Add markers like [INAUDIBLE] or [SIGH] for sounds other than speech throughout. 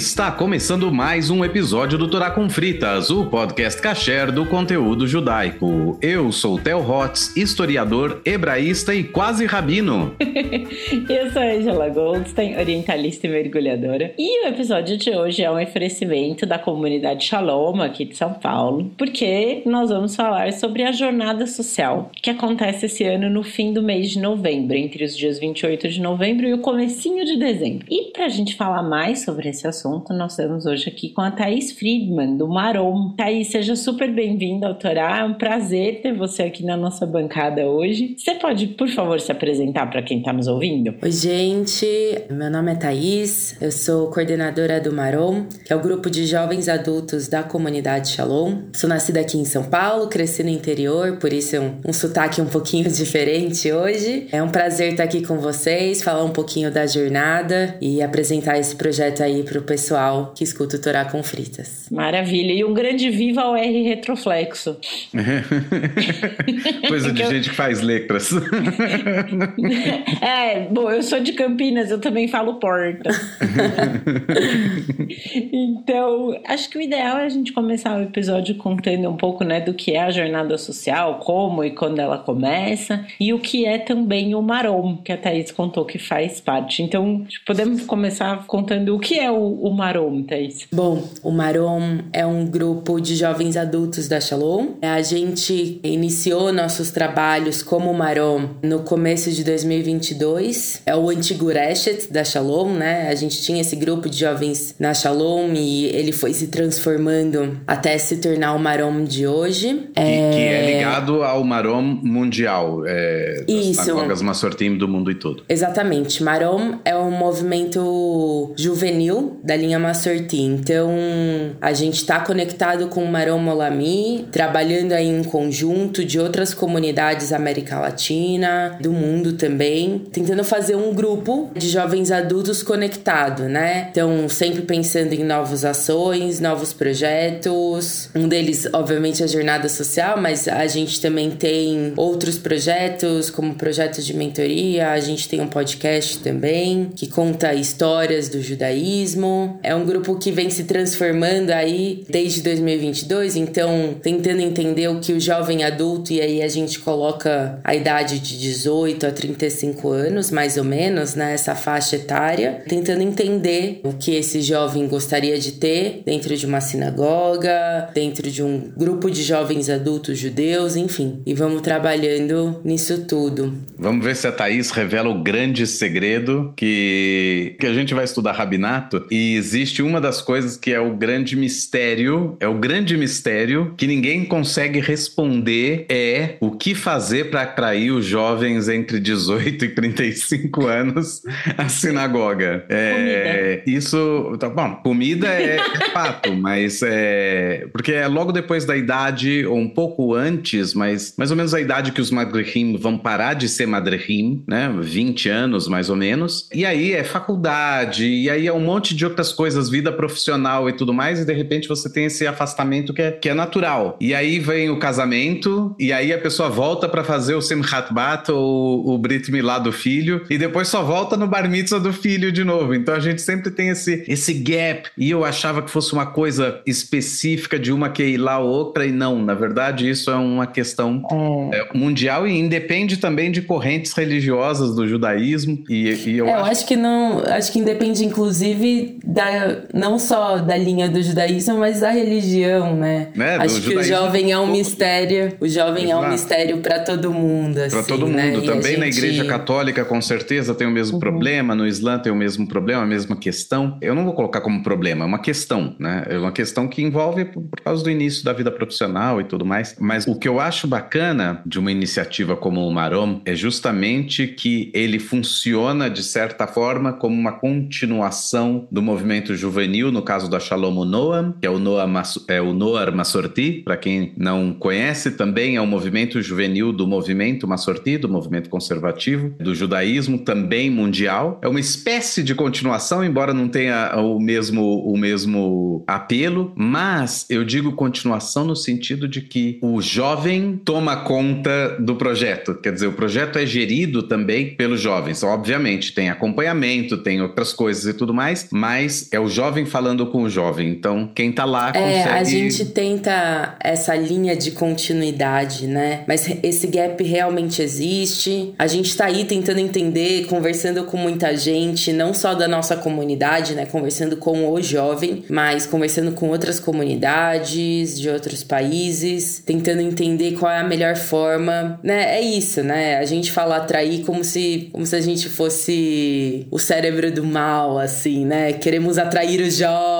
Está começando mais um episódio do Torá com Fritas, o podcast kasher do conteúdo judaico. Eu sou Theo Hotz, historiador, hebraísta e quase rabino. [LAUGHS] Eu sou Angela Goldstein, orientalista e mergulhadora. E o episódio de hoje é um oferecimento da comunidade Shalom aqui de São Paulo, porque nós vamos falar sobre a jornada social que acontece esse ano no fim do mês de novembro, entre os dias 28 de novembro e o comecinho de dezembro. E para a gente falar mais sobre esse assunto, assunto, nós estamos hoje aqui com a Thaís Friedman, do Marom. Thaís, seja super bem-vinda ao Torá. É um prazer ter você aqui na nossa bancada hoje. Você pode, por favor, se apresentar para quem está nos ouvindo? Oi, gente. Meu nome é Thaís. Eu sou coordenadora do Marom, que é o grupo de jovens adultos da comunidade Shalom. Sou nascida aqui em São Paulo, cresci no interior, por isso é um, um sotaque um pouquinho [LAUGHS] diferente hoje. É um prazer estar aqui com vocês, falar um pouquinho da jornada e apresentar esse projeto aí para pessoal que escuta o Torá com fritas. Maravilha. E um grande viva ao R retroflexo. [LAUGHS] Coisa de gente que faz letras. [LAUGHS] é, bom, eu sou de Campinas, eu também falo porta. [LAUGHS] então, acho que o ideal é a gente começar o episódio contando um pouco, né, do que é a jornada social, como e quando ela começa, e o que é também o Marom, que a Thaís contou que faz parte. Então, podemos começar contando o que é o, o Marom, Thaís? Bom, o Marom é um grupo de jovens adultos da Shalom. A gente iniciou nossos trabalhos como Marom no começo de 2022. É o antigo Reshet da Shalom, né? A gente tinha esse grupo de jovens na Shalom e ele foi se transformando até se tornar o Marom de hoje. Que é, que é ligado ao Marom mundial. É, Isso. Sinagogas Massortim do mundo e todo. Exatamente. Marom é um movimento juvenil da linha Massorti. Então, a gente está conectado com o Marom Olami, trabalhando aí em conjunto de outras comunidades América Latina, do mundo também, tentando fazer um grupo de jovens adultos conectado, né? Então, sempre pensando em novas ações, novos projetos. Um deles, obviamente, é a jornada social, mas a gente também tem outros projetos, como projetos de mentoria, a gente tem um podcast também que conta histórias do judaísmo. É um grupo que vem se transformando aí desde 2022, então tentando entender o que o jovem adulto, e aí a gente coloca a idade de 18 a 35 anos, mais ou menos, né? Faixa etária, tentando entender o que esse jovem gostaria de ter dentro de uma sinagoga, dentro de um grupo de jovens adultos judeus, enfim. E vamos trabalhando nisso tudo. Vamos ver se a Thaís revela o grande segredo que, que a gente vai estudar rabinato e existe uma das coisas que é o grande mistério, é o grande mistério que ninguém consegue responder é o que fazer para atrair os jovens entre 18 e 35 anos à sinagoga. É, isso, tá bom, comida é, é fato, [LAUGHS] mas é porque é logo depois da idade ou um pouco antes, mas mais ou menos a idade que os madrihim vão parar de ser madrihim, né? 20 anos mais ou menos. E aí é faculdade, e aí é um monte de outras coisas, vida profissional e tudo mais, e de repente você tem esse afastamento que é, que é natural. E aí vem o casamento, e aí a pessoa volta para fazer o Simchat Bat ou o Brit Milá do filho, e depois só volta no Bar Mitzvah do filho de novo. Então a gente sempre tem esse, esse gap, e eu achava que fosse uma coisa específica de uma que ir lá outra, e não, na verdade isso é uma questão é. É, mundial e independe também de correntes religiosas do judaísmo. E, e eu, é, acho... eu acho que não, acho que independe inclusive da, não só da linha do judaísmo, mas da religião, né? né? Acho que o jovem é um mistério, o jovem Exato. é um mistério para todo mundo, assim, Para todo né? mundo, também gente... na igreja católica com certeza tem o mesmo uhum. problema, no Islã tem o mesmo problema, a mesma questão. Eu não vou colocar como problema, é uma questão, né? É uma questão que envolve por causa do início da vida profissional e tudo mais. Mas o que eu acho bacana de uma iniciativa como o Marom é justamente que ele funciona de certa forma como uma continuação do movimento juvenil, no caso da Shalom Noam, que é o Noam, é o Noar Massorti, para quem não conhece, também é um movimento juvenil do movimento Massorti, do movimento conservativo, do judaísmo também mundial. É uma espécie de continuação, embora não tenha o mesmo, mesmo apelo, mas eu digo continuação no sentido de que o jovem toma conta do projeto. Quer dizer, o projeto é gerido também pelos jovens. Obviamente, tem acompanhamento, tem outras coisas e tudo mais, mas é o jovem falando com o jovem. Então, quem tá lá consegue... É, a gente tenta essa linha de continuidade, né? Mas esse gap realmente existe. A gente tá aí tentando entender, conversando com muita gente, não só da nossa comunidade, né? Conversando com o jovem, mas conversando com outras comunidades de outros países, tentando entender qual é a melhor forma, né? É isso, né? A gente fala atrair como se, como se a gente fosse o cérebro do mal, assim, né? Queremos atrair os jovens.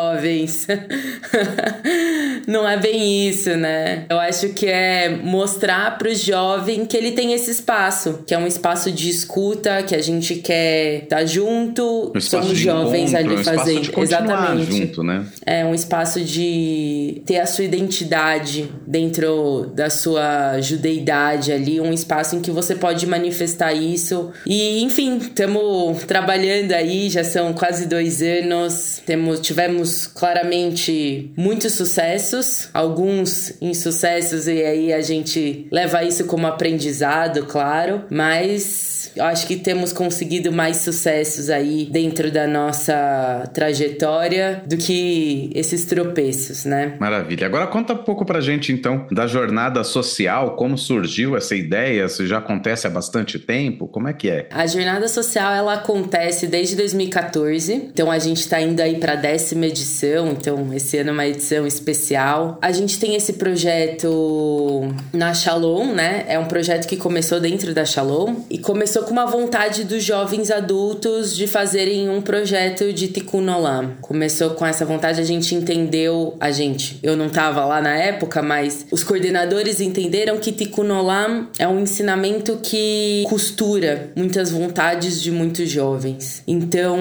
[LAUGHS] Não é bem isso, né? Eu acho que é mostrar pro jovem que ele tem esse espaço, que é um espaço de escuta, que a gente quer estar tá junto, um somos jovens encontro, ali um fazendo. Exatamente. Junto, né? É um espaço de ter a sua identidade dentro da sua judeidade ali, um espaço em que você pode manifestar isso. E, enfim, estamos trabalhando aí, já são quase dois anos, temos, tivemos claramente muitos sucessos, alguns insucessos, e aí a gente leva isso como aprendizado, claro, mas eu acho que temos conseguido mais sucessos aí dentro da nossa trajetória do que esses tropeços, né? Maravilha. Agora conta um pouco pra gente então da jornada social, como surgiu essa ideia, se já acontece há bastante tempo, como é que é? A jornada social ela acontece desde 2014, então a gente tá indo aí pra décima edição, então esse ano é uma edição especial. A gente tem esse projeto na Shalom, né? É um projeto que começou dentro da Shalom e começou com uma vontade dos jovens adultos de fazerem um projeto de Tikkun Olam. Começou com essa vontade, a gente entendeu, a gente, eu não estava lá na época, mas os coordenadores entenderam que Tikkun Olam é um ensinamento que costura muitas vontades de muitos jovens. Então,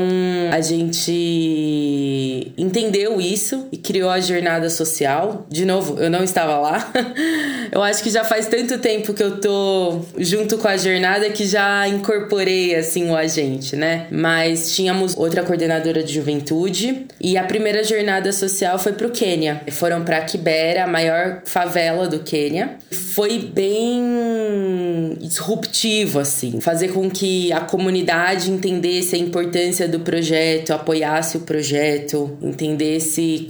a gente entendeu isso e criou a jornada social. De novo, eu não estava lá. [LAUGHS] eu acho que já faz tanto tempo que eu tô junto com a jornada que já incorporei assim o agente, né? Mas tínhamos outra coordenadora de juventude e a primeira jornada social foi pro Quênia. Foram para Kibera, a maior favela do Quênia. Foi bem disruptivo assim, fazer com que a comunidade entendesse a importância do projeto, apoiasse o projeto, entendesse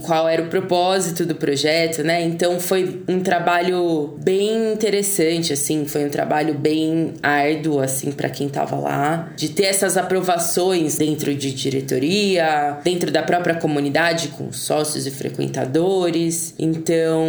qual era o propósito do projeto, né? Então foi um trabalho bem interessante assim, foi um trabalho bem árduo assim para quem estava lá, de ter essas aprovações dentro de diretoria, dentro da própria comunidade, com sócios e frequentadores. Então,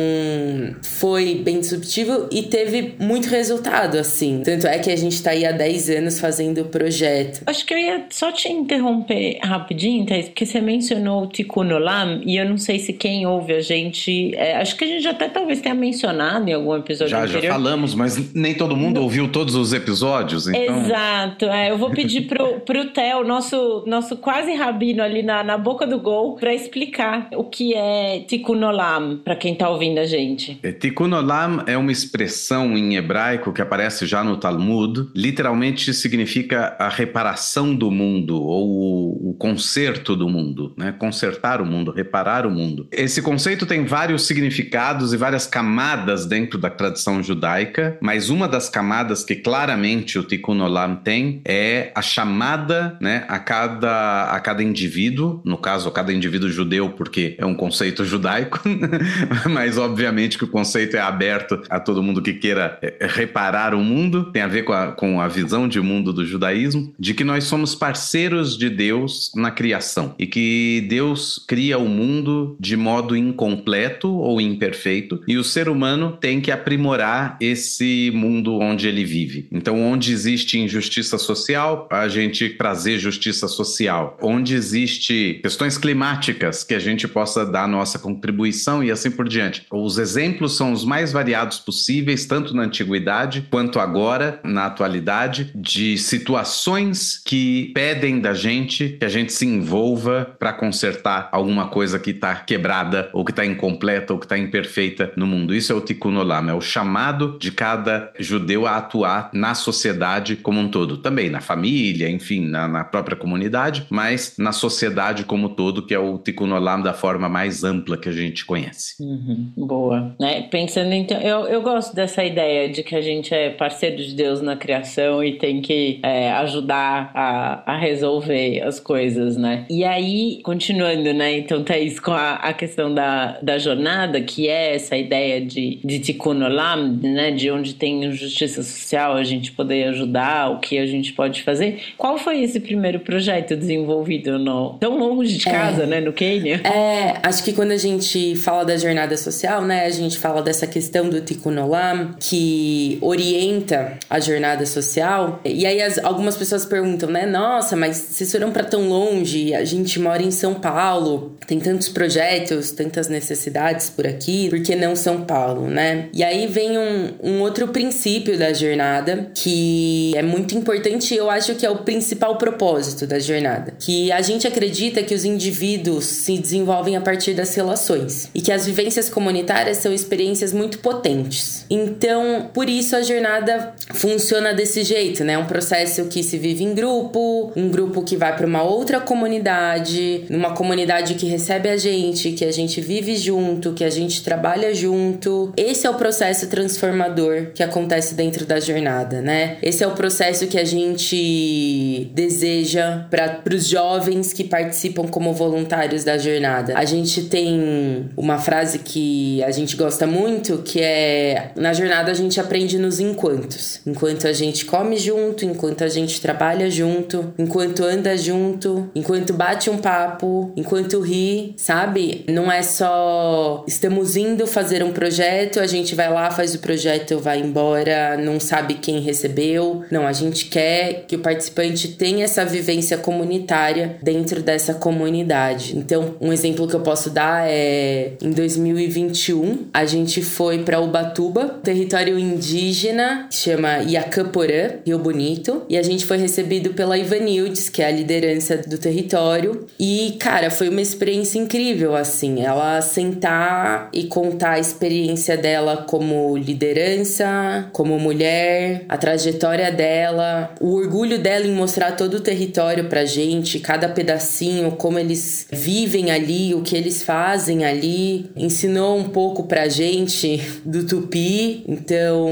foi bem disruptivo e teve muito resultado, assim. Tanto é que a gente está aí há 10 anos fazendo o projeto. Acho que eu ia só te interromper rapidinho, Thais, porque você mencionou o Tikkun Olam e eu não sei se quem ouve a gente. É, acho que a gente até talvez tenha mencionado em algum episódio já, anterior. Já falamos, mas nem todo mundo não. ouviu todos os episódios, então. Exato. É, eu vou pedir pro, pro Theo, nosso, nosso quase rabino ali na, na boca do gol, para explicar o que é Tikkun Olam, para quem tá ouvindo a gente. É, Tikkun Olam é uma expressão em hebraico que aparece já no Talmud. Literalmente significa a reparação do mundo ou o, o conserto do mundo, né? Consertar o mundo, reparar o mundo. Esse conceito tem vários significados e várias camadas dentro da tradição judaica, mas uma das camadas que claramente o Tikkun Olam tem é a chamada né, a, cada, a cada indivíduo, no caso, a cada indivíduo judeu, porque é um conceito judaico, [LAUGHS] mas obviamente que o conceito é aberto a todo mundo que queira é, reparar o mundo, tem a ver com a, com a visão de mundo do judaísmo, de que nós somos parceiros de Deus na criação e que Deus cria o mundo de modo incompleto ou imperfeito e o ser humano tem que aprimorar esse mundo onde ele vive. Então, onde existe injustiça social, a gente trazer justiça social. Onde existe questões climáticas, que a gente possa dar nossa contribuição e assim por diante. Os exemplos são os mais variados possíveis, tanto na antiguidade quanto agora, na atualidade, de situações que pedem da gente que a gente se envolva para consertar algum alguma coisa que está quebrada, ou que está incompleta, ou que está imperfeita no mundo. Isso é o Tikkun Olam, é o chamado de cada judeu a atuar na sociedade como um todo. Também na família, enfim, na, na própria comunidade, mas na sociedade como um todo, que é o Tikkun Olam da forma mais ampla que a gente conhece. Uhum, boa. Né? Pensando então, eu, eu gosto dessa ideia de que a gente é parceiro de Deus na criação e tem que é, ajudar a, a resolver as coisas, né? E aí, continuando, né? Então, Thaís, com a, a questão da, da jornada, que é essa ideia de, de Tikkun Olam, né? De onde tem justiça social, a gente poder ajudar, o que a gente pode fazer. Qual foi esse primeiro projeto desenvolvido no, tão longe de é. casa, é, né? No Quênia? É, acho que quando a gente fala da jornada social, né? A gente fala dessa questão do Tikkun Olam, que orienta a jornada social. E aí as, algumas pessoas perguntam, né? Nossa, mas vocês foram para tão longe, a gente mora em São Paulo, tem tantos projetos, tantas necessidades por aqui, por que não São Paulo, né? E aí vem um, um outro princípio da jornada que é muito importante e eu acho que é o principal propósito da jornada. Que a gente acredita que os indivíduos se desenvolvem a partir das relações e que as vivências comunitárias são experiências muito potentes. Então, por isso a jornada funciona desse jeito, né? Um processo que se vive em grupo, um grupo que vai para uma outra comunidade, numa comunidade que recebe a gente, que a gente vive junto, que a gente trabalha junto. Esse é o processo transformador que acontece dentro da jornada, né? Esse é o processo que a gente deseja para os jovens que participam como voluntários da jornada. A gente tem uma frase que a gente gosta muito, que é na jornada a gente aprende nos enquantos. Enquanto a gente come junto, enquanto a gente trabalha junto, enquanto anda junto, enquanto bate um papo, enquanto ri, sabe? Não é só estamos indo fazer um projeto, a gente vai lá, faz o projeto, vai embora, não sabe quem recebeu. Não, a gente quer que o participante tenha essa vivência comunitária dentro dessa comunidade. Então, um exemplo que eu posso dar é em 2021, a gente foi para Ubatuba, território indígena, que chama Iacaporã, Rio Bonito, e a gente foi recebido pela Ivanildes, que é a liderança do território. E, cara, foi uma experiência incrível, assim. Ela sentar e contar a experiência dela como liderança, como mulher, a trajetória dela, o orgulho dela em mostrar todo o território pra gente, cada pedacinho, como eles vivem ali, o que eles fazem ali. Ensinou um pouco pra gente do tupi. Então,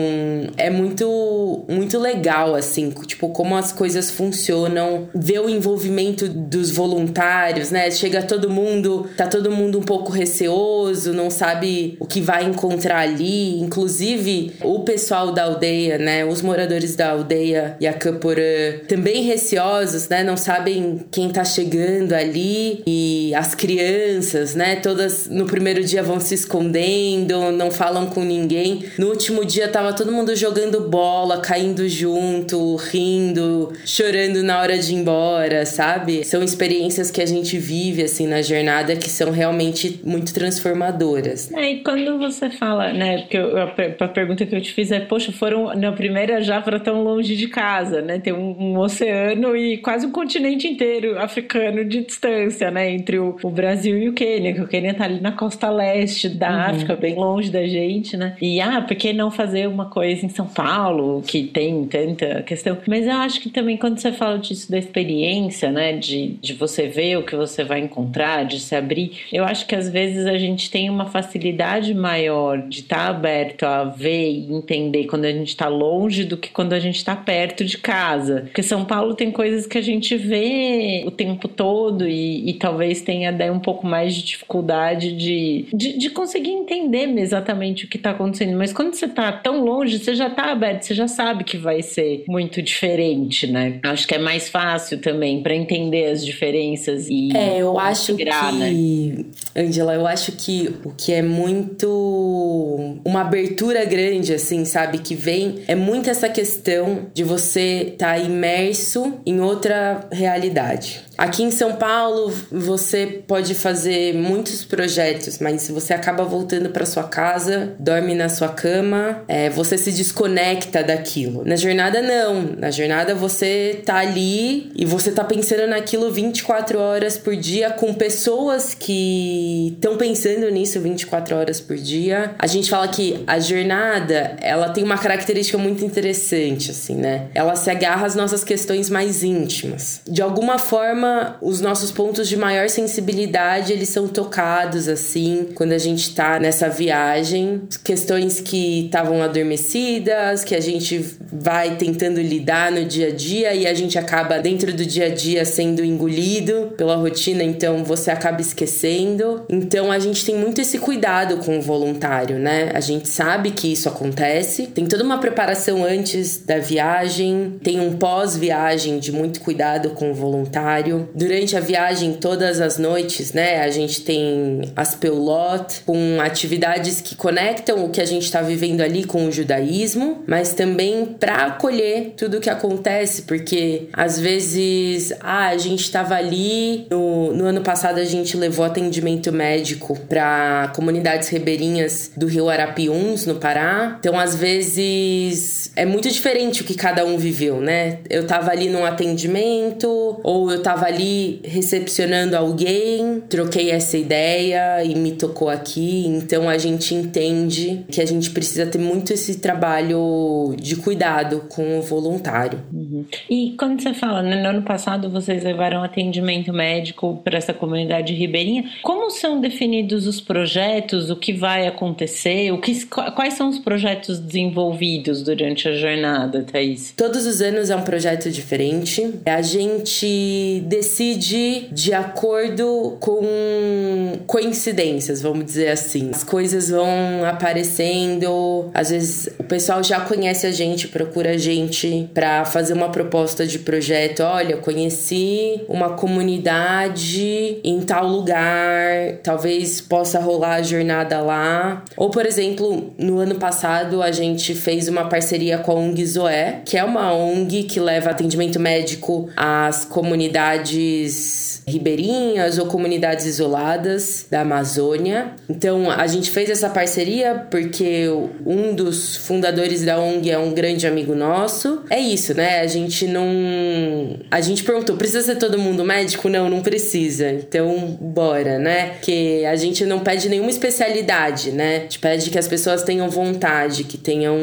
é muito, muito legal, assim, tipo, como as coisas funcionam, ver o envolvimento dos voluntários, né? Chega todo mundo, tá todo mundo um pouco receoso, não sabe o que vai encontrar ali. Inclusive, o pessoal da aldeia, né? Os moradores da aldeia e a Camporã também receosos, né? Não sabem quem tá chegando ali. E as crianças, né? Todas no primeiro dia vão se escondendo, não falam com ninguém. No último dia tava todo mundo jogando bola, caindo junto, rindo, chorando na hora de ir embora, sabe? São experiências que a gente vive assim na jornada que são realmente muito transformadoras. É, e quando você fala, né, porque eu, a, a, pergunta que eu te fiz é, poxa, foram na primeira já para tão longe de casa, né? Tem um, um, oceano e quase um continente inteiro africano de distância, né, entre o, o Brasil e o Quênia, que o Quênia tá ali na costa leste da uhum. África, bem longe da gente, né? E ah, por que não fazer uma coisa em São Paulo, que tem tanta questão? Mas eu acho que também quando você fala disso da experiência, né, de, de você ver o que você vai encontrar, de se abrir, eu acho que às vezes a gente tem uma facilidade maior de estar tá aberto a ver e entender quando a gente está longe do que quando a gente está perto de casa. Porque São Paulo tem coisas que a gente vê o tempo todo e, e talvez tenha daí um pouco mais de dificuldade de, de, de conseguir entender exatamente o que está acontecendo. Mas quando você está tão longe, você já está aberto, você já sabe que vai ser muito diferente, né? Acho que é mais fácil também para entender as diferenças e é, eu acho integrar, que, né? Angela, eu acho que o que é muito uma abertura grande assim, sabe, que vem é muito essa questão de você estar tá imerso em outra realidade. Aqui em São Paulo, você pode fazer muitos projetos, mas você acaba voltando para sua casa, dorme na sua cama, é, você se desconecta daquilo. Na jornada, não. Na jornada, você tá ali e você tá pensando naquilo 24 horas por dia com pessoas que estão pensando nisso 24 horas por dia. A gente fala que a jornada, ela tem uma característica muito interessante, assim, né? Ela se agarra às nossas questões mais íntimas. De alguma forma, os nossos pontos de maior sensibilidade, eles são tocados, assim, quando a gente tá nessa viagem. Questões que estavam adormecidas, que a gente vai tentando lidar no dia a dia e a gente acaba dentro do dia a dia sendo engolido pela rotina, então você acaba esquecendo. Então a gente tem muito esse cuidado com o voluntário, né? A gente sabe que isso acontece, tem toda uma preparação antes da viagem, tem um pós-viagem de muito cuidado com o voluntário. Durante a viagem, todas as noites, né, a gente tem as peulot com atividades que conectam o que a gente está vivendo ali com o judaísmo, mas também para acolher tudo o que acontece, porque às vezes, ah, a gente estava ali no, no ano passado a gente levou atendimento médico para comunidades ribeirinhas do Rio Arapiuns, no Pará. Então, às vezes é muito diferente o que cada um viveu, né? Eu tava ali num atendimento ou eu tava ali recepcionando alguém, troquei essa ideia e me tocou aqui. Então, a gente entende que a gente precisa ter muito esse trabalho de cuidado com o voluntário. Uhum. E quando você fala, né, no ano passado vocês levaram atendimento médico para essa comunidade ribeirinha, como são definidos os projetos, o que vai acontecer, o que, quais são os projetos desenvolvidos durante a jornada, Thaís? Todos os anos é um projeto diferente. A gente decide de acordo com coincidências, vamos dizer assim. As coisas vão aparecendo, às vezes o pessoal já conhece a gente, procura a gente para fazer uma proposta de projeto. Olha, conheci uma comunidade em tal lugar, talvez possa rolar a jornada lá. Ou, por exemplo, no ano passado a gente fez uma parceria com a ONG Zoé, que é uma ONG que leva atendimento médico às comunidades ribeirinhas ou comunidades isoladas da Amazônia. Então, a gente fez essa parceria porque um dos fundadores da ONG é um grande amigo nosso. É isso, né? A gente não. A gente perguntou: precisa ser todo mundo médico? Não, não precisa. Então, bora, né? Que a gente não pede nenhuma especialidade, né? A gente pede que as pessoas tenham vontade, que tenham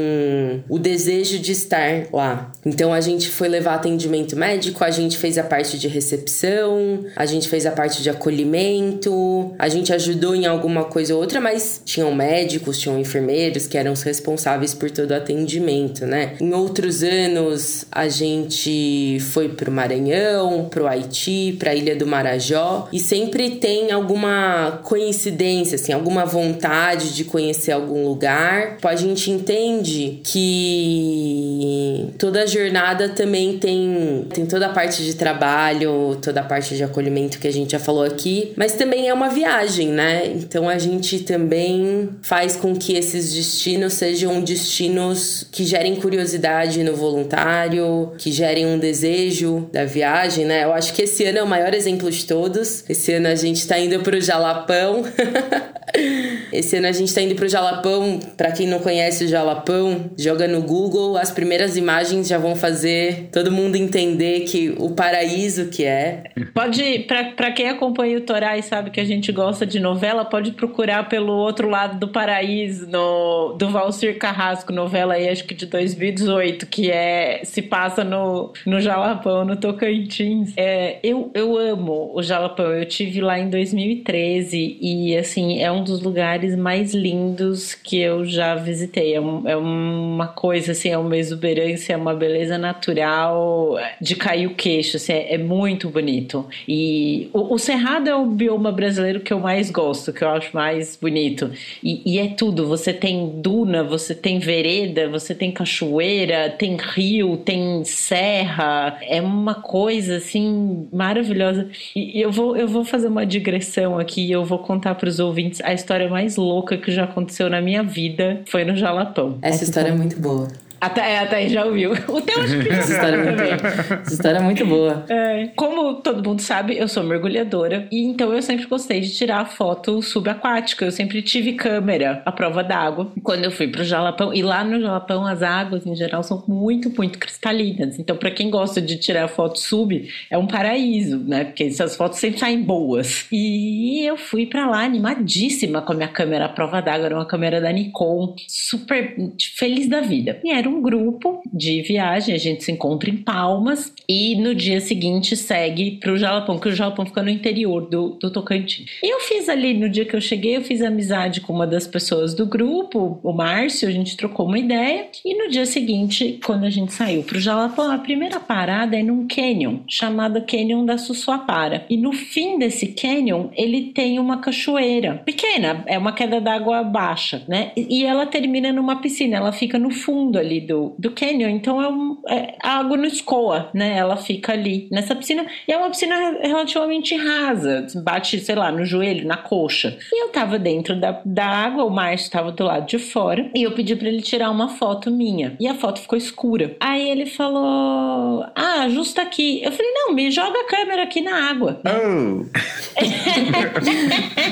o desejo de estar lá. Então, a gente foi levar atendimento médico, a gente fez a parte de recepção, a gente fez a parte de acolhimento, a gente ajudou em alguma coisa ou outra, mas tinham médicos, tinham enfermeiros que eram os responsáveis por todo o atendimento, né? Em outros anos, a gente foi pro Maranhão, pro Haiti, pra Ilha do Marajó, e sempre tem alguma coincidência, assim, alguma vontade de conhecer algum lugar. A gente entende que toda jornada também tem, tem toda a parte de trabalho, toda a parte de acolhimento que a gente já falou aqui, mas também é uma viagem, né? Então a gente também faz com que esses destinos sejam destinos que gerem curiosidade no voluntário, que gerem um desejo da viagem, né? Eu acho que esse ano é o maior exemplo de todos. Esse ano a gente tá indo pro Jalapão. [LAUGHS] esse ano a gente tá indo pro Jalapão. Para quem não conhece o Jalapão, joga no Google, as primeiras imagens já vão fazer todo mundo entender que o paraíso que é. Pode, para quem acompanha o Torá e sabe que a gente gosta de novela, pode procurar pelo outro lado do paraíso, no, do Valcir Carrasco, novela aí, acho que de 2018, que é se passa no, no Jalapão, no Tocantins. É, eu, eu amo o Jalapão, eu tive lá em 2013 e assim, é um dos lugares mais lindos que eu já visitei. É, um, é uma coisa assim, é uma exuberância, é uma beleza natural de cair o queixo, assim, é, é muito bonito. E o, o, Cerrado é o bioma brasileiro que eu mais gosto, que eu acho mais bonito. E, e é tudo, você tem duna, você tem vereda, você tem cachoeira, tem rio, tem serra, é uma coisa assim maravilhosa. E eu vou, eu vou fazer uma digressão aqui, eu vou contar para os ouvintes a história mais louca que já aconteceu na minha vida foi no Jalapão. Essa história é muito boa. Até, até já ouviu. O teu acho que Essa história, é muito, essa história é muito boa. É. Como todo mundo sabe, eu sou mergulhadora e então eu sempre gostei de tirar foto subaquática. Eu sempre tive câmera à prova d'água quando eu fui pro Jalapão. E lá no Jalapão as águas em geral são muito, muito cristalinas. Então, para quem gosta de tirar foto sub, é um paraíso, né? Porque essas fotos sempre saem boas. E eu fui para lá animadíssima com a minha câmera à prova d'água. Era uma câmera da Nikon, super feliz da vida. E era um grupo de viagem, a gente se encontra em Palmas e no dia seguinte segue pro Jalapão, que o Jalapão fica no interior do, do Tocantins. E eu fiz ali, no dia que eu cheguei, eu fiz amizade com uma das pessoas do grupo, o Márcio, a gente trocou uma ideia. E no dia seguinte, quando a gente saiu pro Jalapão, a primeira parada é num canyon, chamado Canyon da Sussuapara. E no fim desse canyon, ele tem uma cachoeira pequena, é uma queda d'água baixa, né? E ela termina numa piscina, ela fica no fundo ali do, do canyon, então é, um, é a água não escoa, né? Ela fica ali nessa piscina, e é uma piscina relativamente rasa, bate, sei lá, no joelho, na coxa. E eu tava dentro da, da água, o Márcio tava do lado de fora, e eu pedi para ele tirar uma foto minha. E a foto ficou escura. Aí ele falou: Ah, justo aqui. Eu falei: Não, me joga a câmera aqui na água. Oh.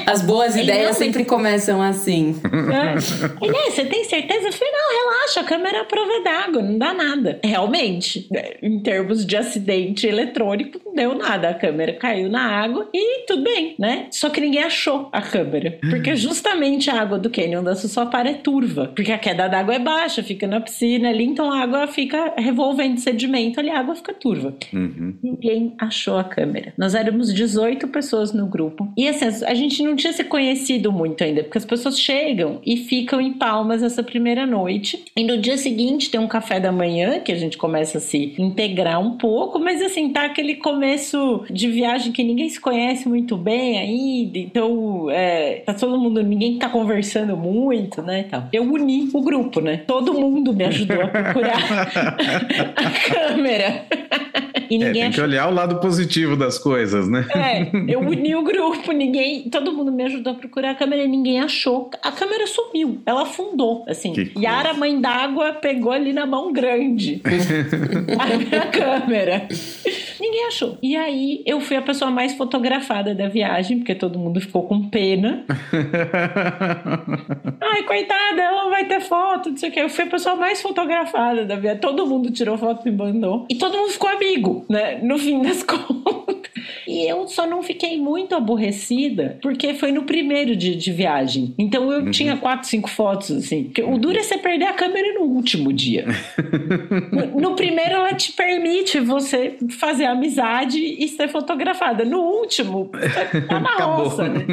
[LAUGHS] As boas ideias sempre começam assim. É. Ele, você tem certeza? Eu falei: Não, relaxa, a câmera é a prova d'água, não dá nada. Realmente, em termos de acidente eletrônico, não deu nada. A câmera caiu na água e tudo bem, né? Só que ninguém achou a câmera. Porque justamente a água do Canyon da Sussuapara é turva. Porque a queda d'água é baixa, fica na piscina ali, então a água fica revolvendo sedimento ali, a água fica turva. Uhum. Ninguém achou a câmera. Nós éramos 18 pessoas no grupo. E assim, a gente não tinha se conhecido muito ainda, porque as pessoas chegam e ficam em Palmas essa primeira noite. E no dia seguinte tem um café da manhã, que a gente começa a se integrar um pouco, mas assim, tá aquele começo de viagem que ninguém se conhece muito bem ainda, então é, tá todo mundo, ninguém tá conversando muito, né? Então, eu uni o grupo, né? Todo mundo me ajudou a procurar [LAUGHS] a câmera. E É, ninguém tem que achou. olhar o lado positivo das coisas, né? É, eu [LAUGHS] uni o grupo, ninguém, todo mundo me ajudou a procurar a câmera e ninguém achou. A câmera sumiu, ela afundou, assim. Que coisa. Yara, mãe d'água, pegou ali na mão grande [LAUGHS] a minha câmera. Ninguém achou. E aí eu fui a pessoa mais fotografada da viagem, porque todo mundo ficou com pena. [LAUGHS] Ai, coitada, ela vai ter foto, não sei o que. Eu fui a pessoa mais fotografada da viagem. Todo mundo tirou foto e mandou. E todo mundo ficou amigo, né? No fim das [LAUGHS] contas. E eu só não fiquei muito aborrecida, porque foi no primeiro dia de viagem. Então eu tinha quatro, cinco fotos, assim. O duro é você perder a câmera no último dia. [LAUGHS] no, no primeiro, ela te permite você fazer amizade e ser fotografada. No último, você tá na Acabou. roça, né?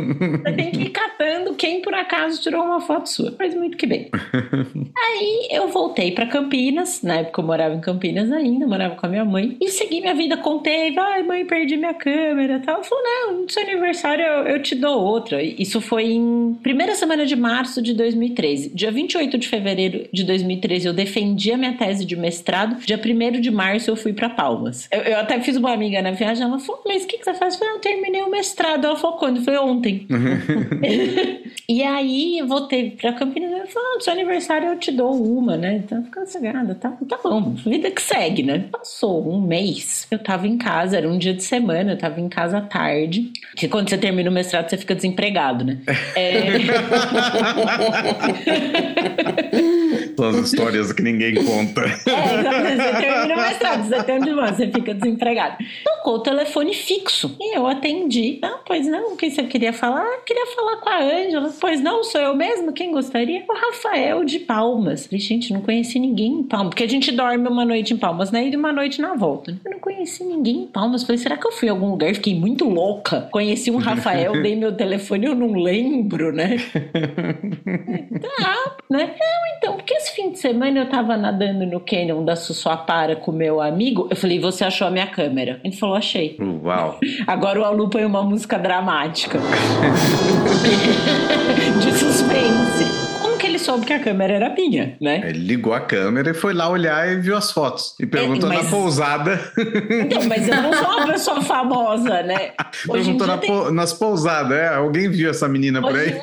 Você tem que ir catando quem por acaso tirou uma foto sua. Faz muito que bem. [LAUGHS] Aí eu voltei pra Campinas, na época eu morava em Campinas ainda, morava com a minha mãe, e segui minha vida, contei, vai mãe, perdi minha câmera e tal. Ela falou, não, no seu aniversário eu, eu te dou outra. Isso foi em primeira semana de março de 2013. Dia 28 de fevereiro de 2013 eu defendi a minha tese de mestrado, dia 1 de março eu fui pra Palmas. Eu, eu até fiz uma amiga na viagem, ela falou, mas o que, que você faz? Eu falei, "Ah, eu terminei o mestrado. Ela falou, quando? Eu falei, ontem. [LAUGHS] E aí eu voltei pra Campinas e falou: no seu aniversário eu te dou uma, né? Então fica sossegada, tá, tá bom, vida que segue, né? Passou um mês, eu tava em casa, era um dia de semana, eu tava em casa tarde. Que quando você termina o mestrado, você fica desempregado, né? É... [LAUGHS] As histórias que ninguém conta. [LAUGHS] É. Você termina o mestrado, você tem onde você fica desempregado. Tocou o telefone fixo e eu atendi. Ah, pois não, o que você queria falar? Ah, queria falar com a Ângela. Pois não, sou eu mesmo? Quem gostaria? O Rafael de Palmas. Falei, gente, não conheci ninguém em Palmas, porque a gente dorme uma noite em Palmas, né? E uma noite na volta. Eu não conheci ninguém em Palmas. Falei, será que eu fui em algum lugar? Fiquei muito louca. Conheci um Rafael, dei meu telefone, eu não lembro, né? [LAUGHS] Tá, né? Não, então, porque esse fim de semana eu tava nadando no canyon da Sussuapara com meu amigo. Eu falei, você achou a minha câmera? Ele falou, achei. Uau. Agora o Alu põe uma música dramática. [LAUGHS] [LAUGHS] de suspense. Soube que a câmera era minha, né? Ele ligou a câmera e foi lá olhar e viu as fotos. E perguntou é, mas... na pousada. Então, mas eu não sou uma pessoa famosa, né? [LAUGHS] Perguntou na tem... nas pousadas, é? Alguém viu essa menina por aí?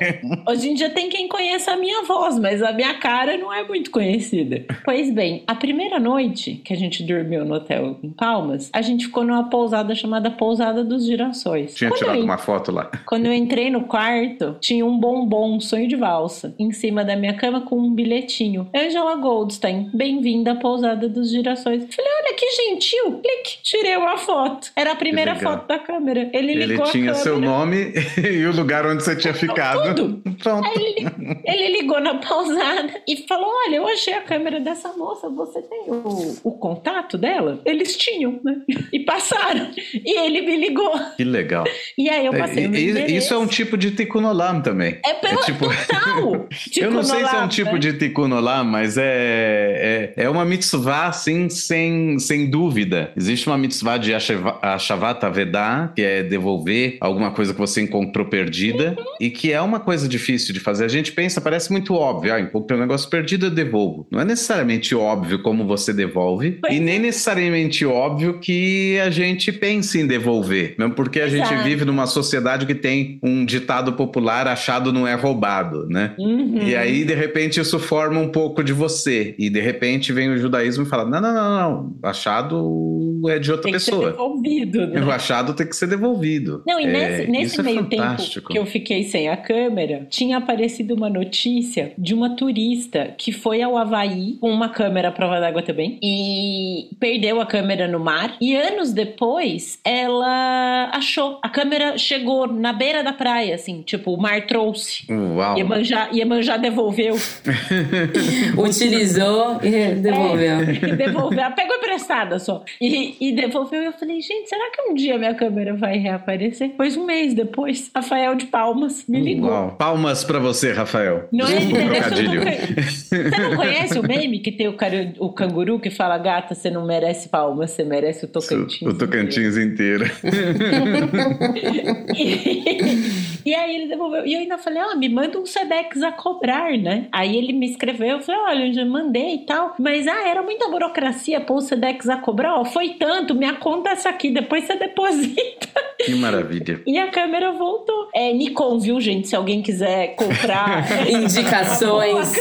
Hoje em dia tem quem conheça a minha voz, mas a minha cara não é muito conhecida. Pois bem, a primeira noite que a gente dormiu no hotel em Palmas, a gente ficou numa pousada chamada Pousada dos Girassóis. Tinha Quando tirado eu... uma foto lá. Quando eu entrei no quarto, tinha um bombom, um sonho de valsa, em cima da minha cama com um bilhetinho. Angela Goldstein, bem-vinda à pousada dos girassóis. Falei, olha que gentil. Clique, tirei uma foto. Era a primeira foto da câmera. Ele, ele ligou tinha seu nome [LAUGHS] e o lugar onde você tinha ficado. Tudo. [LAUGHS] Pronto. Ele, [LAUGHS] ele, ligou na pousada e falou: Olha, eu achei a câmera dessa moça. Você tem o, o contato dela? Eles tinham, né? E passaram. E ele me ligou. Que legal. E aí eu passei. É, isso é um tipo de ticunolam também. É pelo é tipo... total. eu não sei se é um tipo né? de ticunolam, mas é, é, é uma mitzvah, assim, sem, sem dúvida. Existe uma mitzvah de Ashavata Vedá, que é devolver alguma coisa que você encontrou perdida, uhum. e que é uma coisa difícil de fazer. A gente pensa, parece muito óbvio, ah, encontrei um negócio perdido, eu devolvo. Não é necessariamente óbvio como você devolve, pois e nem é. necessariamente óbvio que a gente pense em devolver. Mesmo porque a Exato. gente vive numa sociedade que tem um ditado popular, achado não é roubado, né? Uhum. E aí, de repente, isso forma um pouco de você. E de repente vem o judaísmo e fala: não, não, não, não, achado é de outra tem pessoa. Tem que ser devolvido, né? O achado tem que ser devolvido. Não, e nesse, é, nesse é meio é tempo que eu fiquei sem a câmera, tinha aparecido uma notícia de uma turista que foi ao Havaí com uma câmera à prova d'água também e perdeu a câmera no mar. E anos depois, ela achou. A câmera chegou na beira da praia, assim, tipo, o mar trouxe. Uau. Iemanjá, Iemanjá devolveu. [LAUGHS] Utilizou e devolveu. É, devolveu. Pegou emprestada só. E, e devolveu. E eu falei, gente, será que um dia minha câmera vai reaparecer? Pois um mês depois, Rafael de Palmas me ligou. Uau. Palmas pra você, Rafael. Não é, trocadilho. Você não conhece o meme que tem o, cara, o canguru que fala, gata, você não merece palmas, você merece o Tocantins. O, o Tocantins inteiro. [LAUGHS] [LAUGHS] e, e aí ele devolveu. E eu ainda falei, ah, me manda um Sedex a cobrar, né? Aí ele me escreveu, eu falei, olha, eu já mandei e tal. Mas, ah, era muita burocracia pôr o Sedex a cobrar. Ó, foi tanto, minha conta é essa aqui, depois você [LAUGHS] deposita. Que maravilha. E a câmera voltou. É Nikon, viu, gente? Se alguém quiser comprar. [LAUGHS] Indicações.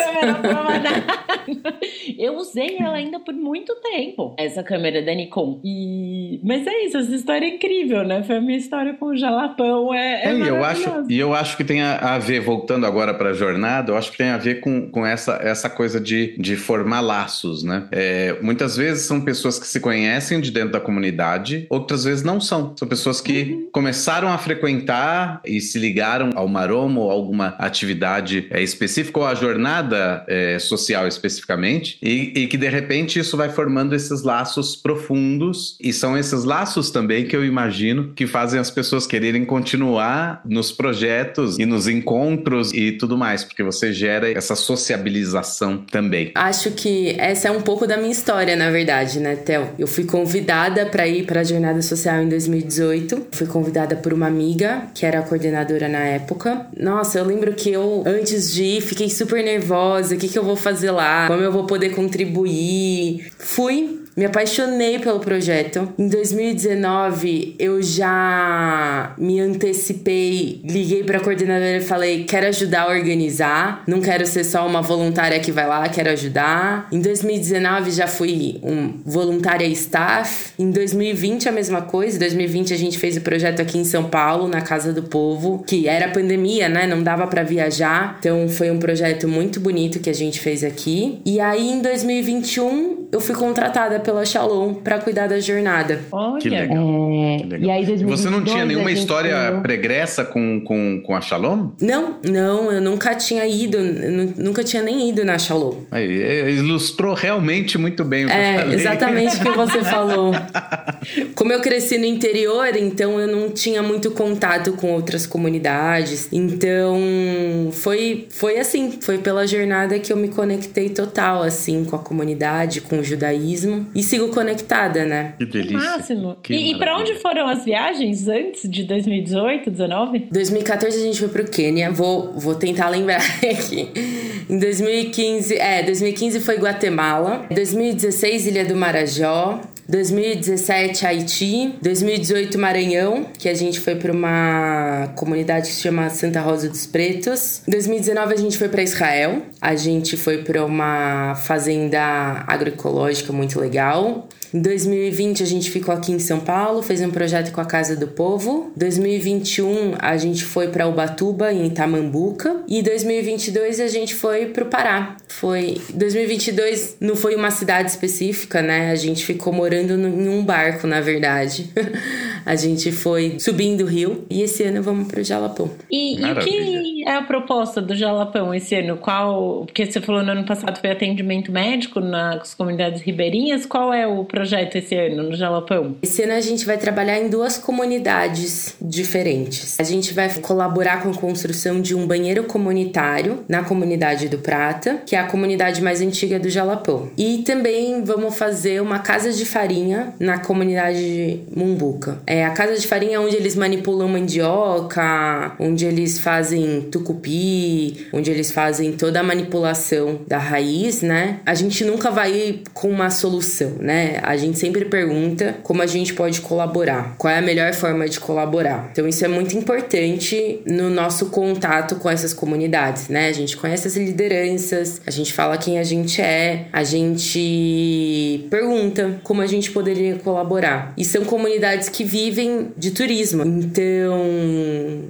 eu usei ela ainda por muito tempo, essa câmera da Nikon. E... Mas é isso, essa história é incrível, né? Foi a minha história com o Jalapão. É, é, é eu acho E eu acho que tem a, a ver, voltando agora para a jornada, eu acho que tem a ver com, com essa, essa coisa de, de formar laços, né? É, muitas vezes são pessoas que se conhecem de dentro da comunidade, outras vezes não são. São pessoas que uhum. começaram a frequentar e se ligaram ao Maromo ou alguma atividade é, específica ou a jornada é, social especificamente, e, e que de repente isso vai formando esses laços profundos, e são esses laços também que eu imagino que fazem as pessoas quererem continuar nos projetos e nos encontros e tudo mais, porque você gera essa sociabilização também. Acho que essa é um pouco da minha história, na verdade, né, Theo? Eu fui convidada para ir para a jornada social em 2018. Fui convidada por uma amiga que era a coordenadora na época. Nossa, eu lembro que eu antes de ir fiquei super nervosa. O que que eu vou fazer lá? Como eu vou poder contribuir? Fui, me apaixonei pelo projeto. Em 2019, eu já me antecipei, liguei para a coordenadora e falei: quero ajudar a organizar, não quero ser só uma voluntária que vai lá, quero ajudar. Em 2019, já fui um voluntária staff. Em 2020, a mesma coisa. Em 2020, a gente fez o projeto aqui em São Paulo, na Casa do Povo, que era pandemia, né? Não dava para viajar. Então, foi um projeto muito bonito que a gente fez aqui. E aí, em 2021, eu fui contratada pela Shalom para cuidar da jornada. Olha. Que legal. É... Que legal. E aí, 2022, Você não tinha nenhuma história pregressa com, com, com a Shalom? Não, não, eu nunca tinha ido, nunca tinha nem ido na Shalom. Aí, é, ilustrou realmente muito bem o que é, eu falei. Exatamente o que você [LAUGHS] falou. Como eu cresci no interior, então eu não tinha muito contato com outras comunidades. Então foi, foi assim, foi pela jornada que eu me conectei total, assim, com a comunidade, com com o judaísmo e sigo conectada, né? Que delícia. Máximo. Que e e para onde foram as viagens antes de 2018, 19? 2014 a gente foi pro Quênia, vou, vou tentar lembrar [LAUGHS] aqui. Em 2015, é, 2015 foi Guatemala, 2016 Ilha do Marajó, 2017 Haiti, 2018 Maranhão, que a gente foi para uma comunidade que se chama Santa Rosa dos Pretos. 2019 a gente foi para Israel, a gente foi para uma fazenda agroecológica muito legal. Em 2020 a gente ficou aqui em São Paulo, fez um projeto com a Casa do Povo. 2021 a gente foi para Ubatuba em Itamambuca e 2022 a gente foi para o Pará. Foi 2022 não foi uma cidade específica, né? A gente ficou morando em um barco, na verdade. [LAUGHS] a gente foi subindo o rio e esse ano vamos para o Jalapão. E, e o que é a proposta do Jalapão esse ano? Qual? Porque você falou no ano passado foi atendimento médico nas comunidades ribeirinhas. Qual é o projeto esse ano no Jalapão? Esse ano a gente vai trabalhar em duas comunidades diferentes. A gente vai colaborar com a construção de um banheiro comunitário na comunidade do Prata, que é a comunidade mais antiga do Jalapão. E também vamos fazer uma casa de farinha na comunidade de Mumbuca. É a casa de farinha onde eles manipulam mandioca, onde eles fazem tucupi, onde eles fazem toda a manipulação da raiz, né? A gente nunca vai com uma solução, né? A gente sempre pergunta como a gente pode colaborar, qual é a melhor forma de colaborar. Então isso é muito importante no nosso contato com essas comunidades, né? A gente conhece as lideranças, a gente fala quem a gente é, a gente pergunta como a gente poderia colaborar. E são comunidades que vivem de turismo. Então,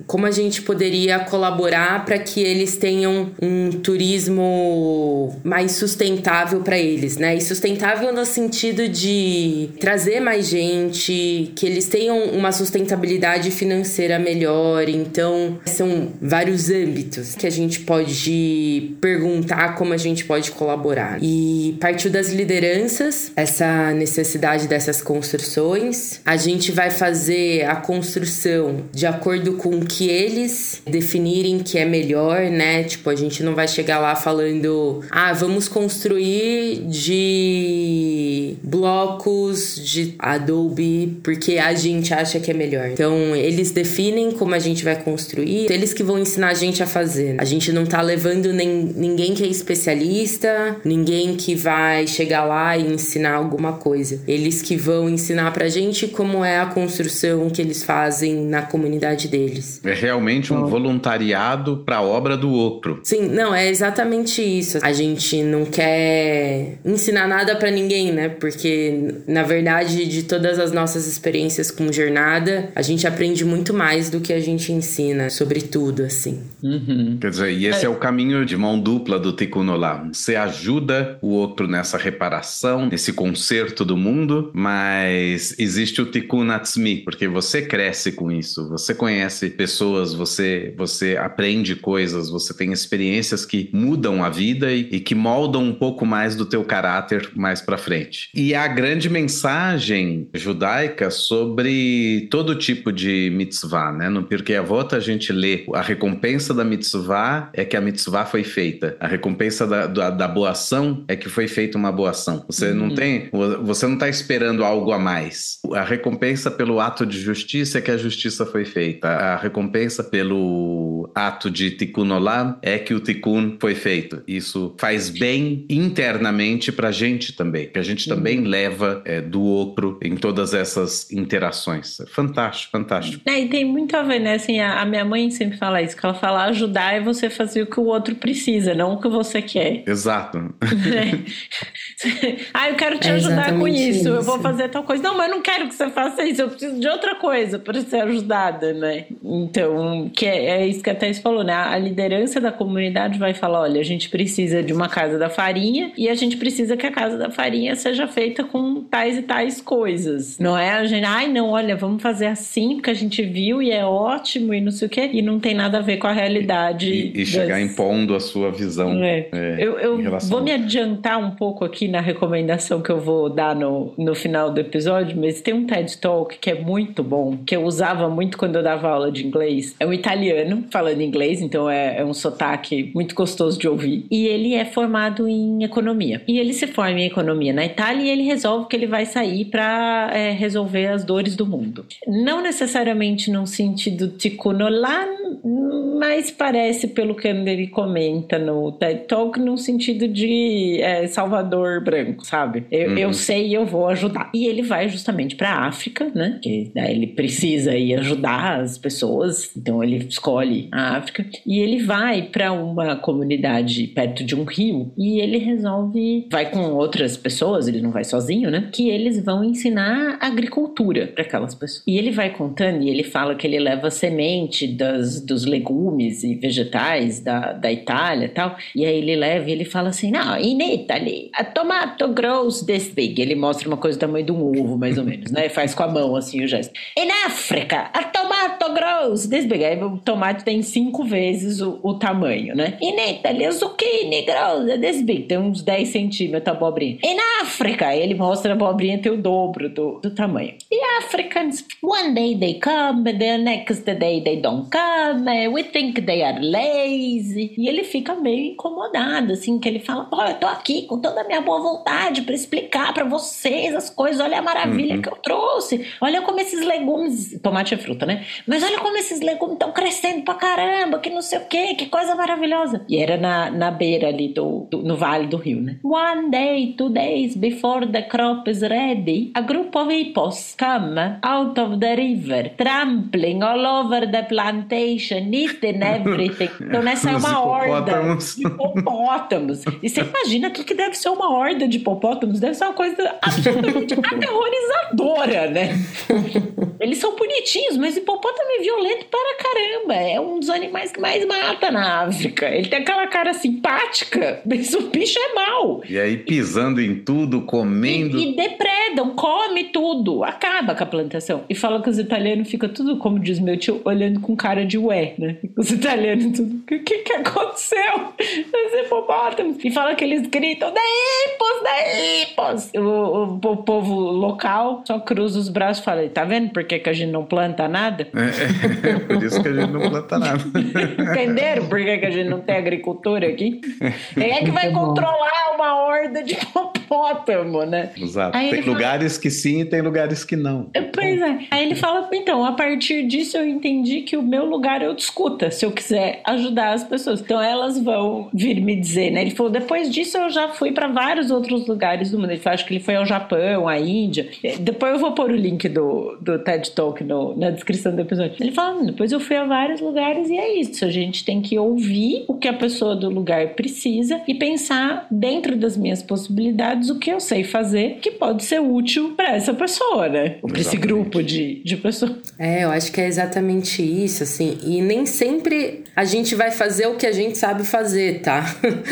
como a gente poderia colaborar para que eles tenham um turismo mais sustentável para eles, né? E sustentável no sentido de trazer mais gente, que eles tenham uma sustentabilidade financeira melhor. Então, são vários âmbitos que a gente pode perguntar como a gente pode colaborar. E partiu das lideranças, essa necessidade dessas construções. A gente vai fazer a construção de acordo com o que eles definirem que é melhor, né? Tipo, a gente não vai chegar lá falando, ah, vamos construir de blocos blocos de Adobe porque a gente acha que é melhor. Então, eles definem como a gente vai construir, eles que vão ensinar a gente a fazer. A gente não tá levando nem, ninguém que é especialista, ninguém que vai chegar lá e ensinar alguma coisa. Eles que vão ensinar pra gente como é a construção que eles fazem na comunidade deles. É realmente um voluntariado para a obra do outro. Sim, não, é exatamente isso. A gente não quer ensinar nada para ninguém, né? Porque na verdade, de todas as nossas experiências com jornada, a gente aprende muito mais do que a gente ensina sobre tudo, assim. Uhum. Quer dizer, e esse é. é. o caminho de mão dupla do Tikkun Olam. Você ajuda o outro nessa reparação, nesse conserto do mundo, mas existe o Tikkun Atzmi, porque você cresce com isso, você conhece pessoas, você, você aprende coisas, você tem experiências que mudam a vida e, e que moldam um pouco mais do teu caráter mais para frente. E a grande mensagem judaica sobre todo tipo de mitzvah, né? No Pirkei Avot a gente lê a recompensa da mitzvah é que a mitzvah foi feita. A recompensa da, da, da boa ação é que foi feita uma boa ação. Você uhum. não tem, você não está esperando algo a mais. A recompensa pelo ato de justiça é que a justiça foi feita. A recompensa pelo ato de tikkun olam é que o tikkun foi feito. Isso faz bem internamente para a gente também, que a gente também leva leva é, do outro em todas essas interações. Fantástico, fantástico. É, e tem muito a ver, né? Assim, a, a, minha mãe sempre fala isso, que ela fala ajudar é você fazer o que o outro precisa, não o que você quer. Exato. [LAUGHS] É. [LAUGHS] [LAUGHS] ah, eu quero te é ajudar com isso, isso, eu vou fazer tal coisa. Não, mas eu não quero que você faça isso, eu preciso de outra coisa para ser ajudada, né? Então, que é, é isso que a Thais falou, né? A liderança da comunidade vai falar, olha, a gente precisa de uma casa da farinha e a gente precisa que a casa da farinha seja feita com tais e tais coisas. Não é a gente, ai não, olha, vamos fazer assim porque a gente viu e é ótimo e não sei o quê, e não tem nada a ver com a realidade. E, e chegar das... impondo a sua visão. É. É, eu, eu vou me adiantar um pouco aqui na recomendação que eu vou dar no, no final do episódio, mas tem um TED Talk que é muito bom, que eu usava muito quando eu dava aula de inglês. É um italiano falando inglês, então é, é um sotaque muito gostoso de ouvir. E ele é formado em economia. E ele se forma em economia na Itália e ele resolve que ele vai sair para é, resolver as dores do mundo. Não necessariamente num sentido ticunolan, mas parece, pelo que ele comenta no TED Talk, num sentido de é, Salvador branco, sabe? Eu, uhum. eu sei e eu vou ajudar. E ele vai justamente para a África, né? Que daí ele precisa ir ajudar as pessoas, então ele escolhe a África. E ele vai para uma comunidade perto de um rio e ele resolve, vai com outras pessoas, ele não vai sozinho, né? Que eles vão ensinar agricultura para aquelas pessoas. E ele vai contando e ele fala que ele leva semente das, dos legumes e vegetais da, da Itália e tal. E aí ele leva e ele fala assim: Não, in Italy, a tomato grows this big. Ele mostra uma coisa do tamanho de um ovo, mais ou menos, né? Faz com a mão assim o gesto. In África, a tomato this big. Aí o tomate tem cinco vezes o, o tamanho, né? In Italy, a zucchini this big. Tem uns 10 centímetros a abobrinha. In África, ele mostra a abobrinha tem o dobro do, do tamanho. E Africans, one day they come, the next day they don't come, we think they are lazy. E ele fica meio incomodado, assim, que ele fala, pô, eu tô aqui com toda a minha boa vontade para explicar para vocês as coisas, olha a maravilha uhum. que eu trouxe, olha como esses legumes, tomate é fruta, né? Mas olha como esses legumes estão crescendo pra caramba, que não sei o que, que coisa maravilhosa. E era na, na beira ali do, do, no vale do rio, né? One day, two days before the crop is ready, a group of hippos come out of the river, trampling all over the plantation, eating everything. Então [LAUGHS] nessa é uma horda hipopótamos. E você imagina o que deve ser uma horda de hipopótamos? Deve ser uma coisa absolutamente [LAUGHS] aterrorizadora, né? Eles são bonitinhos, mas hipopótamo é violento para caramba. É um dos animais que mais mata na África. Ele tem aquela cara simpática, mas o bicho é mau. E aí pisando em tudo, comendo. E, e depredam, come tudo, acaba com a plantação. E fala que os italianos ficam tudo, como diz meu tio, olhando com cara de ué, né? Os italianos tudo. O que que aconteceu? Os hipopótamos. E fala que eles gritam, da hipos, da hipos. O, o, o, povo local só cruza os braços e fala, tá vendo por que, que a gente não planta nada? É, é, por isso que a gente não planta nada. Entenderam por que, que a gente não tem agricultura aqui? Quem é que vai controlar uma horda de hipopótamo, né? Exato. Aí tem lugares fala... que sim e tem lugares que não. Pois é. Aí ele fala, então, a partir disso eu entendi que o meu lugar eu discuta, se eu quiser ajudar as pessoas. Então elas vão vir me dizer, né? Ele falou, depois disso eu já fui para vários outros lugares do mundo. Ele falou, acho que ele foi ao Japão, à Índia. Depois eu vou pôr o link do, do TED Talk no, na descrição do episódio. Ele fala, depois eu fui a vários lugares e é isso. A gente tem que ouvir o que a pessoa do lugar precisa e pensar dentro das minhas possibilidades o que eu sei fazer que pode ser útil para essa pessoa, né? Para esse grupo de, de pessoas. É, eu acho que é exatamente isso, assim. E nem sempre a gente vai fazer o que a gente sabe fazer, tá?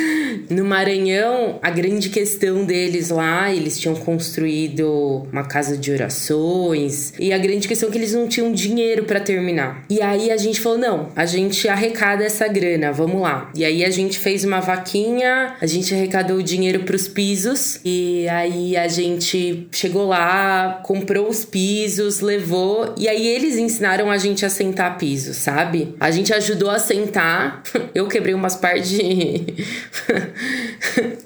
[LAUGHS] no Maranhão, a grande questão deles lá, eles tinham construído uma casa de orações e a grande questão é que eles não tinham dinheiro para terminar. E aí a gente falou: não, a gente arrecada essa grana, vamos lá. E aí a gente fez uma vaquinha, a gente arrecadou o dinheiro para os pisos e aí a gente chegou lá, comprou os pisos, levou e aí eles ensinaram a gente a sentar piso, sabe? A gente ajudou a sentar. [LAUGHS] Eu quebrei umas partes [LAUGHS]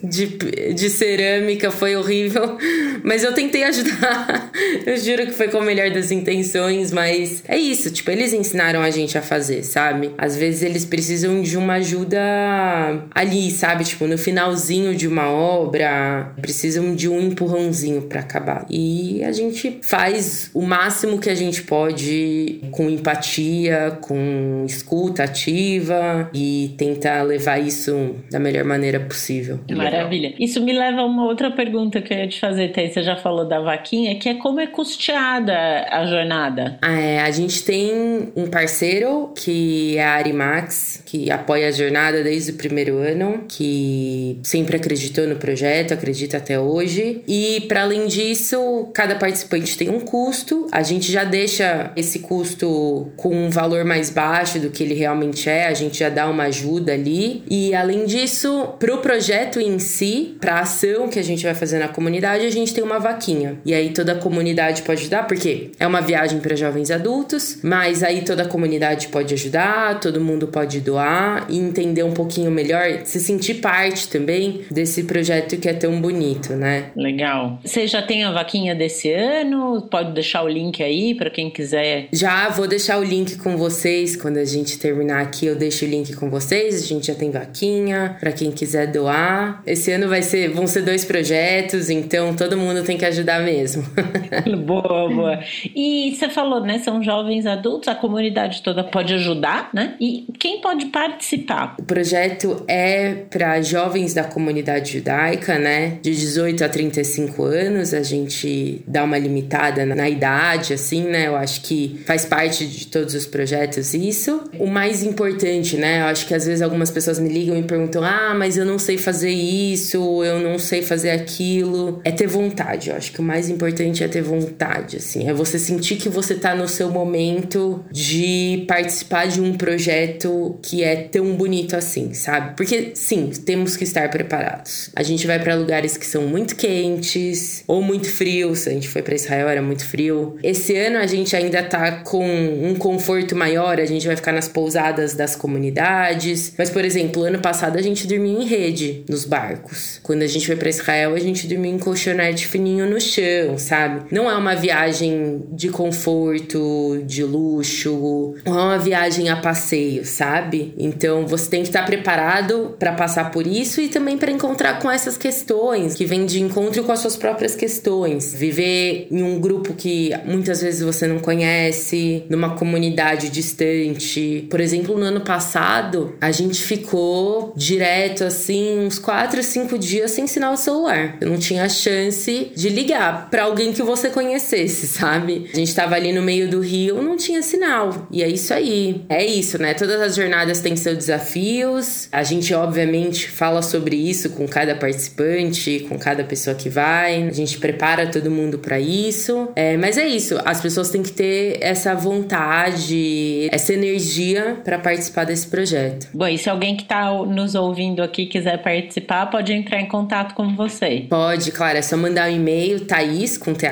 de... de, de cerâmica, foi horrível, [LAUGHS] mas eu tentei ajudar. [LAUGHS] Eu juro que foi com a melhor das intenções, mas é isso, tipo, eles ensinaram a gente a fazer, sabe? Às vezes eles precisam de uma ajuda ali, sabe? Tipo, no finalzinho de uma obra, precisam de um empurrãozinho para acabar. E a gente faz o máximo que a gente pode com empatia, com escuta ativa e tenta levar isso da melhor maneira possível. Maravilha. Isso me leva a uma outra pergunta que eu ia te fazer, Thay. Você já falou da vaquinha, que é como é custeada a jornada? É, a gente tem um parceiro que é a Arimax, que apoia a jornada desde o primeiro ano, que sempre acreditou no projeto, acredita até hoje. E para além disso, cada participante tem um custo. A gente já deixa esse custo com um valor mais baixo do que ele realmente é, a gente já dá uma ajuda ali. E além disso, pro projeto em em si, para ação que a gente vai fazer na comunidade, a gente tem uma vaquinha. E aí toda a comunidade pode ajudar, porque é uma viagem para jovens adultos, mas aí toda a comunidade pode ajudar, todo mundo pode doar e entender um pouquinho melhor, se sentir parte também desse projeto que é tão bonito, né? Legal. Você já tem a vaquinha desse ano? Pode deixar o link aí para quem quiser. Já vou deixar o link com vocês quando a gente terminar aqui. Eu deixo o link com vocês. A gente já tem vaquinha para quem quiser doar. Esse ano vai ser, vão ser dois projetos, então todo mundo tem que ajudar mesmo. [LAUGHS] boa, boa. E você falou, né? São jovens adultos, a comunidade toda pode ajudar, né? E quem pode participar? O projeto é para jovens da comunidade judaica, né? De 18 a 35 anos. A gente dá uma limitada na idade, assim, né? Eu acho que faz parte de todos os projetos isso. O mais importante, né? Eu acho que às vezes algumas pessoas me ligam e perguntam: ah, mas eu não sei fazer isso, eu não sei fazer aquilo. É ter vontade. Eu acho que o mais importante é ter vontade, assim. É você sentir que você tá no seu momento de participar de um projeto que é tão bonito assim, sabe? Porque sim, temos que estar preparados. A gente vai para lugares que são muito quentes ou muito frios. A gente foi para Israel, era muito frio. Esse ano a gente ainda tá com um conforto maior, a gente vai ficar nas pousadas das comunidades. Mas, por exemplo, ano passado a gente dormia em rede nos barcos. Quando a gente foi para Israel, a gente dormia em colchonete fininho no chão, sabe? Não é uma viagem de conforto, de luxo, não é uma viagem a passeio, sabe? Então você tem que estar preparado para passar por isso e também para encontrar com essas questões que vêm de encontro com as suas próprias questões. Viver em um grupo que muitas vezes você não conhece, numa comunidade distante. Por exemplo, no ano passado, a gente ficou direto assim, uns 4, 5 dias sem sinal celular. Eu não tinha chance de ligar para alguém que você conhecesse, sabe? A gente tava ali no meio do rio, não tinha sinal. E é isso aí. É isso, né? Todas as jornadas têm seus desafios. A gente, obviamente, fala sobre isso com cada participante, com cada pessoa que vai. A gente prepara todo mundo para isso. É, mas é isso. As pessoas têm que ter essa vontade, essa energia para participar desse projeto. Bom, e se alguém que está nos ouvindo aqui quiser participar, pode entrar em contato com você. Pode, claro, é só mandar um e-mail, thaís, com th,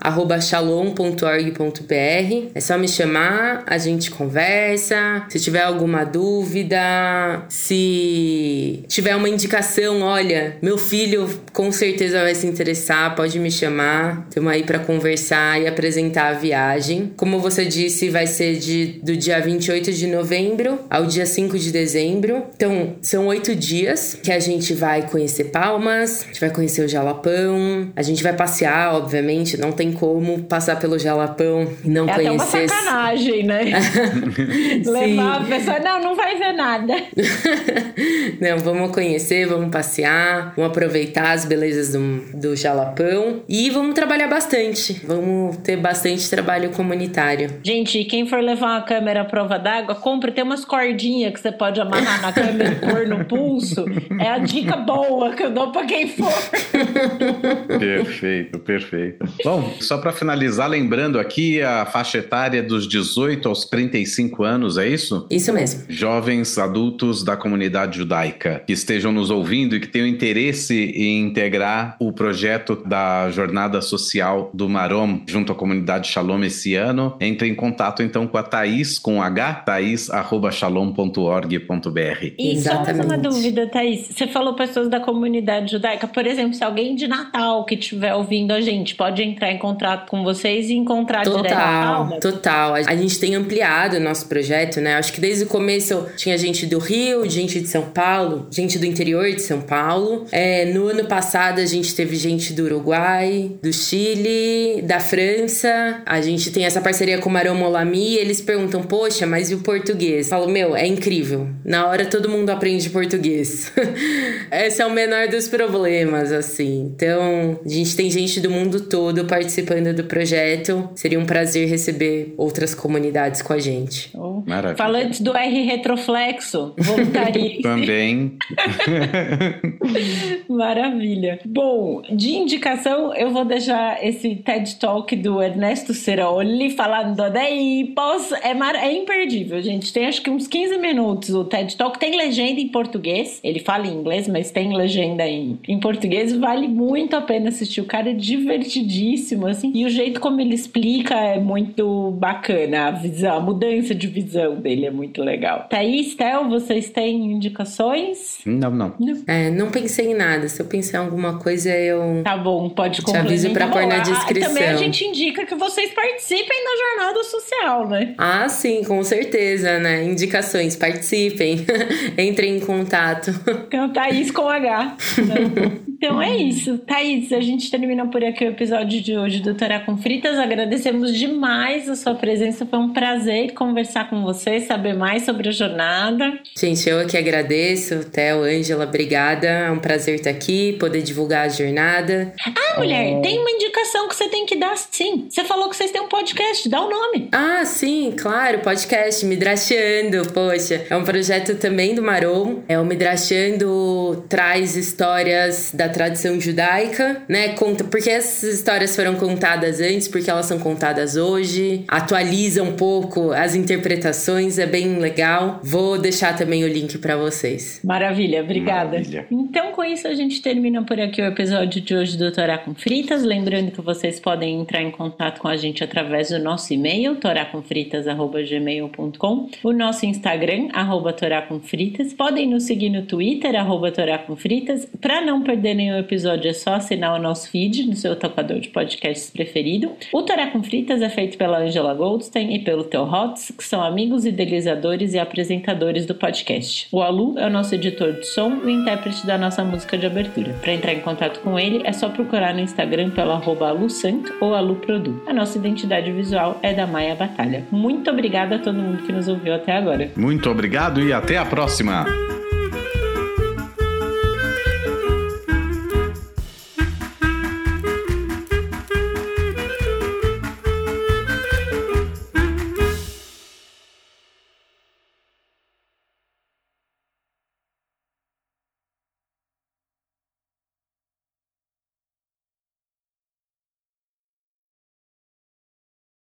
arroba shalom.org.br. É só me chamar, a gente conversa. Se tiver alguma dúvida, se tiver uma indicação, olha, meu filho com certeza vai se interessar, pode me chamar. Estamos aí para conversar e apresentar a viagem. Como você disse, vai ser de, do dia 28 de novembro ao dia 5 de dezembro. Então, são oito dias que a gente vai conhecer Palmas, a gente vai conhecer o Jalapão, a gente vai passear, obviamente, não tem como passar pelo Jalapão e não é conhecer. É uma sacanagem, né? [LAUGHS] Levar a pessoa, não, não vai ver nada. [LAUGHS] não, vamos conhecer, vamos passear, vamos aproveitar as belezas do, do Jalapão e vamos trabalhar bastante. Vamos ter bastante trabalho comunitário. Gente, quem for levar uma câmera à prova d'água, compre, tem umas cordinhas que você pode amarrar na câmera e pôr no pulso. É a dica boa que eu dou pra quem for. [LAUGHS] Perfeito, perfeito. Bom, só para finalizar, lembrando aqui a faixa etária dos 18 aos 35 anos, é isso? Isso mesmo. Jovens adultos da comunidade judaica que estejam nos ouvindo e que tenham interesse em integrar o projeto da jornada social do Marom junto à comunidade Shalom esse ano, entre em contato então com a Thaís, com H, thaís.shalom.org.br. E Exatamente. só uma dúvida, Thaís. Você falou pessoas da comunidade judaica. Por exemplo, se alguém de Natal que estiver ouvindo a gente pode entrar em contato com vocês e encontrar total, direto Total, total. A gente tem ampliado o nosso projeto, né? Acho que desde o começo tinha gente do Rio, gente de São Paulo, gente do interior de São Paulo. É, no ano passado a gente teve gente do Uruguai, do Chile, da França. A gente tem essa parceria com o Marão Molami e eles perguntam, poxa, mas e o português? Eu falo, meu, é incrível. Na hora todo mundo aprende português. [LAUGHS] Esse é o menor dos problemas, assim. Então, a gente tem gente do mundo todo participando do projeto. Seria um prazer receber outras comunidades com a gente. Oh. Maravilha. Falantes do R Retroflexo, voluntaria. [LAUGHS] Também. [LAUGHS] Maravilha. Bom, de indicação, eu vou deixar esse TED Talk do Ernesto Ceroli falando daí. Posso, é, mar, é imperdível, gente. Tem acho que uns 15 minutos o TED Talk. Tem legenda em português. Ele fala em inglês, mas tem legenda em, em português. Vale muito a pena assistir. O cara é divertidíssimo, assim. E o jeito como ele explica é muito bacana. A visão, a mudança de visão dele é muito legal. Thaís, Tel, vocês têm indicações? Não, não. Não. É, não pensei em nada. Se eu pensar em alguma coisa, eu. Tá bom, pode Te aviso pra pôr na descrição. Também a gente indica que vocês participem da jornada social, né? Ah, sim, com certeza, né? Indicações, participem. [LAUGHS] Entrem em contato. Então, Thaís com H. [LAUGHS] So. [LAUGHS] Então é isso. Thaís, a gente termina por aqui o episódio de hoje do Torá com Fritas. Agradecemos demais a sua presença. Foi um prazer conversar com você, saber mais sobre a jornada. Gente, eu que agradeço. Theo, Ângela, obrigada. É um prazer estar aqui, poder divulgar a jornada. Ah, mulher, é... tem uma indicação que você tem que dar sim. Você falou que vocês têm um podcast, dá o um nome. Ah, sim, claro, podcast Midrashando. Poxa, é um projeto também do Marom. É o Midrashando traz histórias da tradição judaica, né? Conta porque essas histórias foram contadas antes, porque elas são contadas hoje, atualiza um pouco as interpretações, é bem legal. Vou deixar também o link para vocês. Maravilha, obrigada. Maravilha. Então, com isso a gente termina por aqui o episódio de hoje do Torá com Fritas, lembrando que vocês podem entrar em contato com a gente através do nosso e-mail toracomfritas@gmail.com, o nosso Instagram arroba @toracomfritas. Podem nos seguir no Twitter arroba toracomfritas. Para não perder nenhum episódio é só assinar o nosso feed no seu tocador de podcasts preferido. O Torá com Fritas é feito pela Angela Goldstein e pelo Theo Hotz, que são amigos idealizadores e apresentadores do podcast. O Alu é o nosso editor de som e intérprete da nossa música de abertura. Para entrar em contato com ele é só procurar no Instagram pelo arroba alusanto ou aluprodu. A nossa identidade visual é da Maia Batalha. Muito obrigada a todo mundo que nos ouviu até agora. Muito obrigado e até a próxima!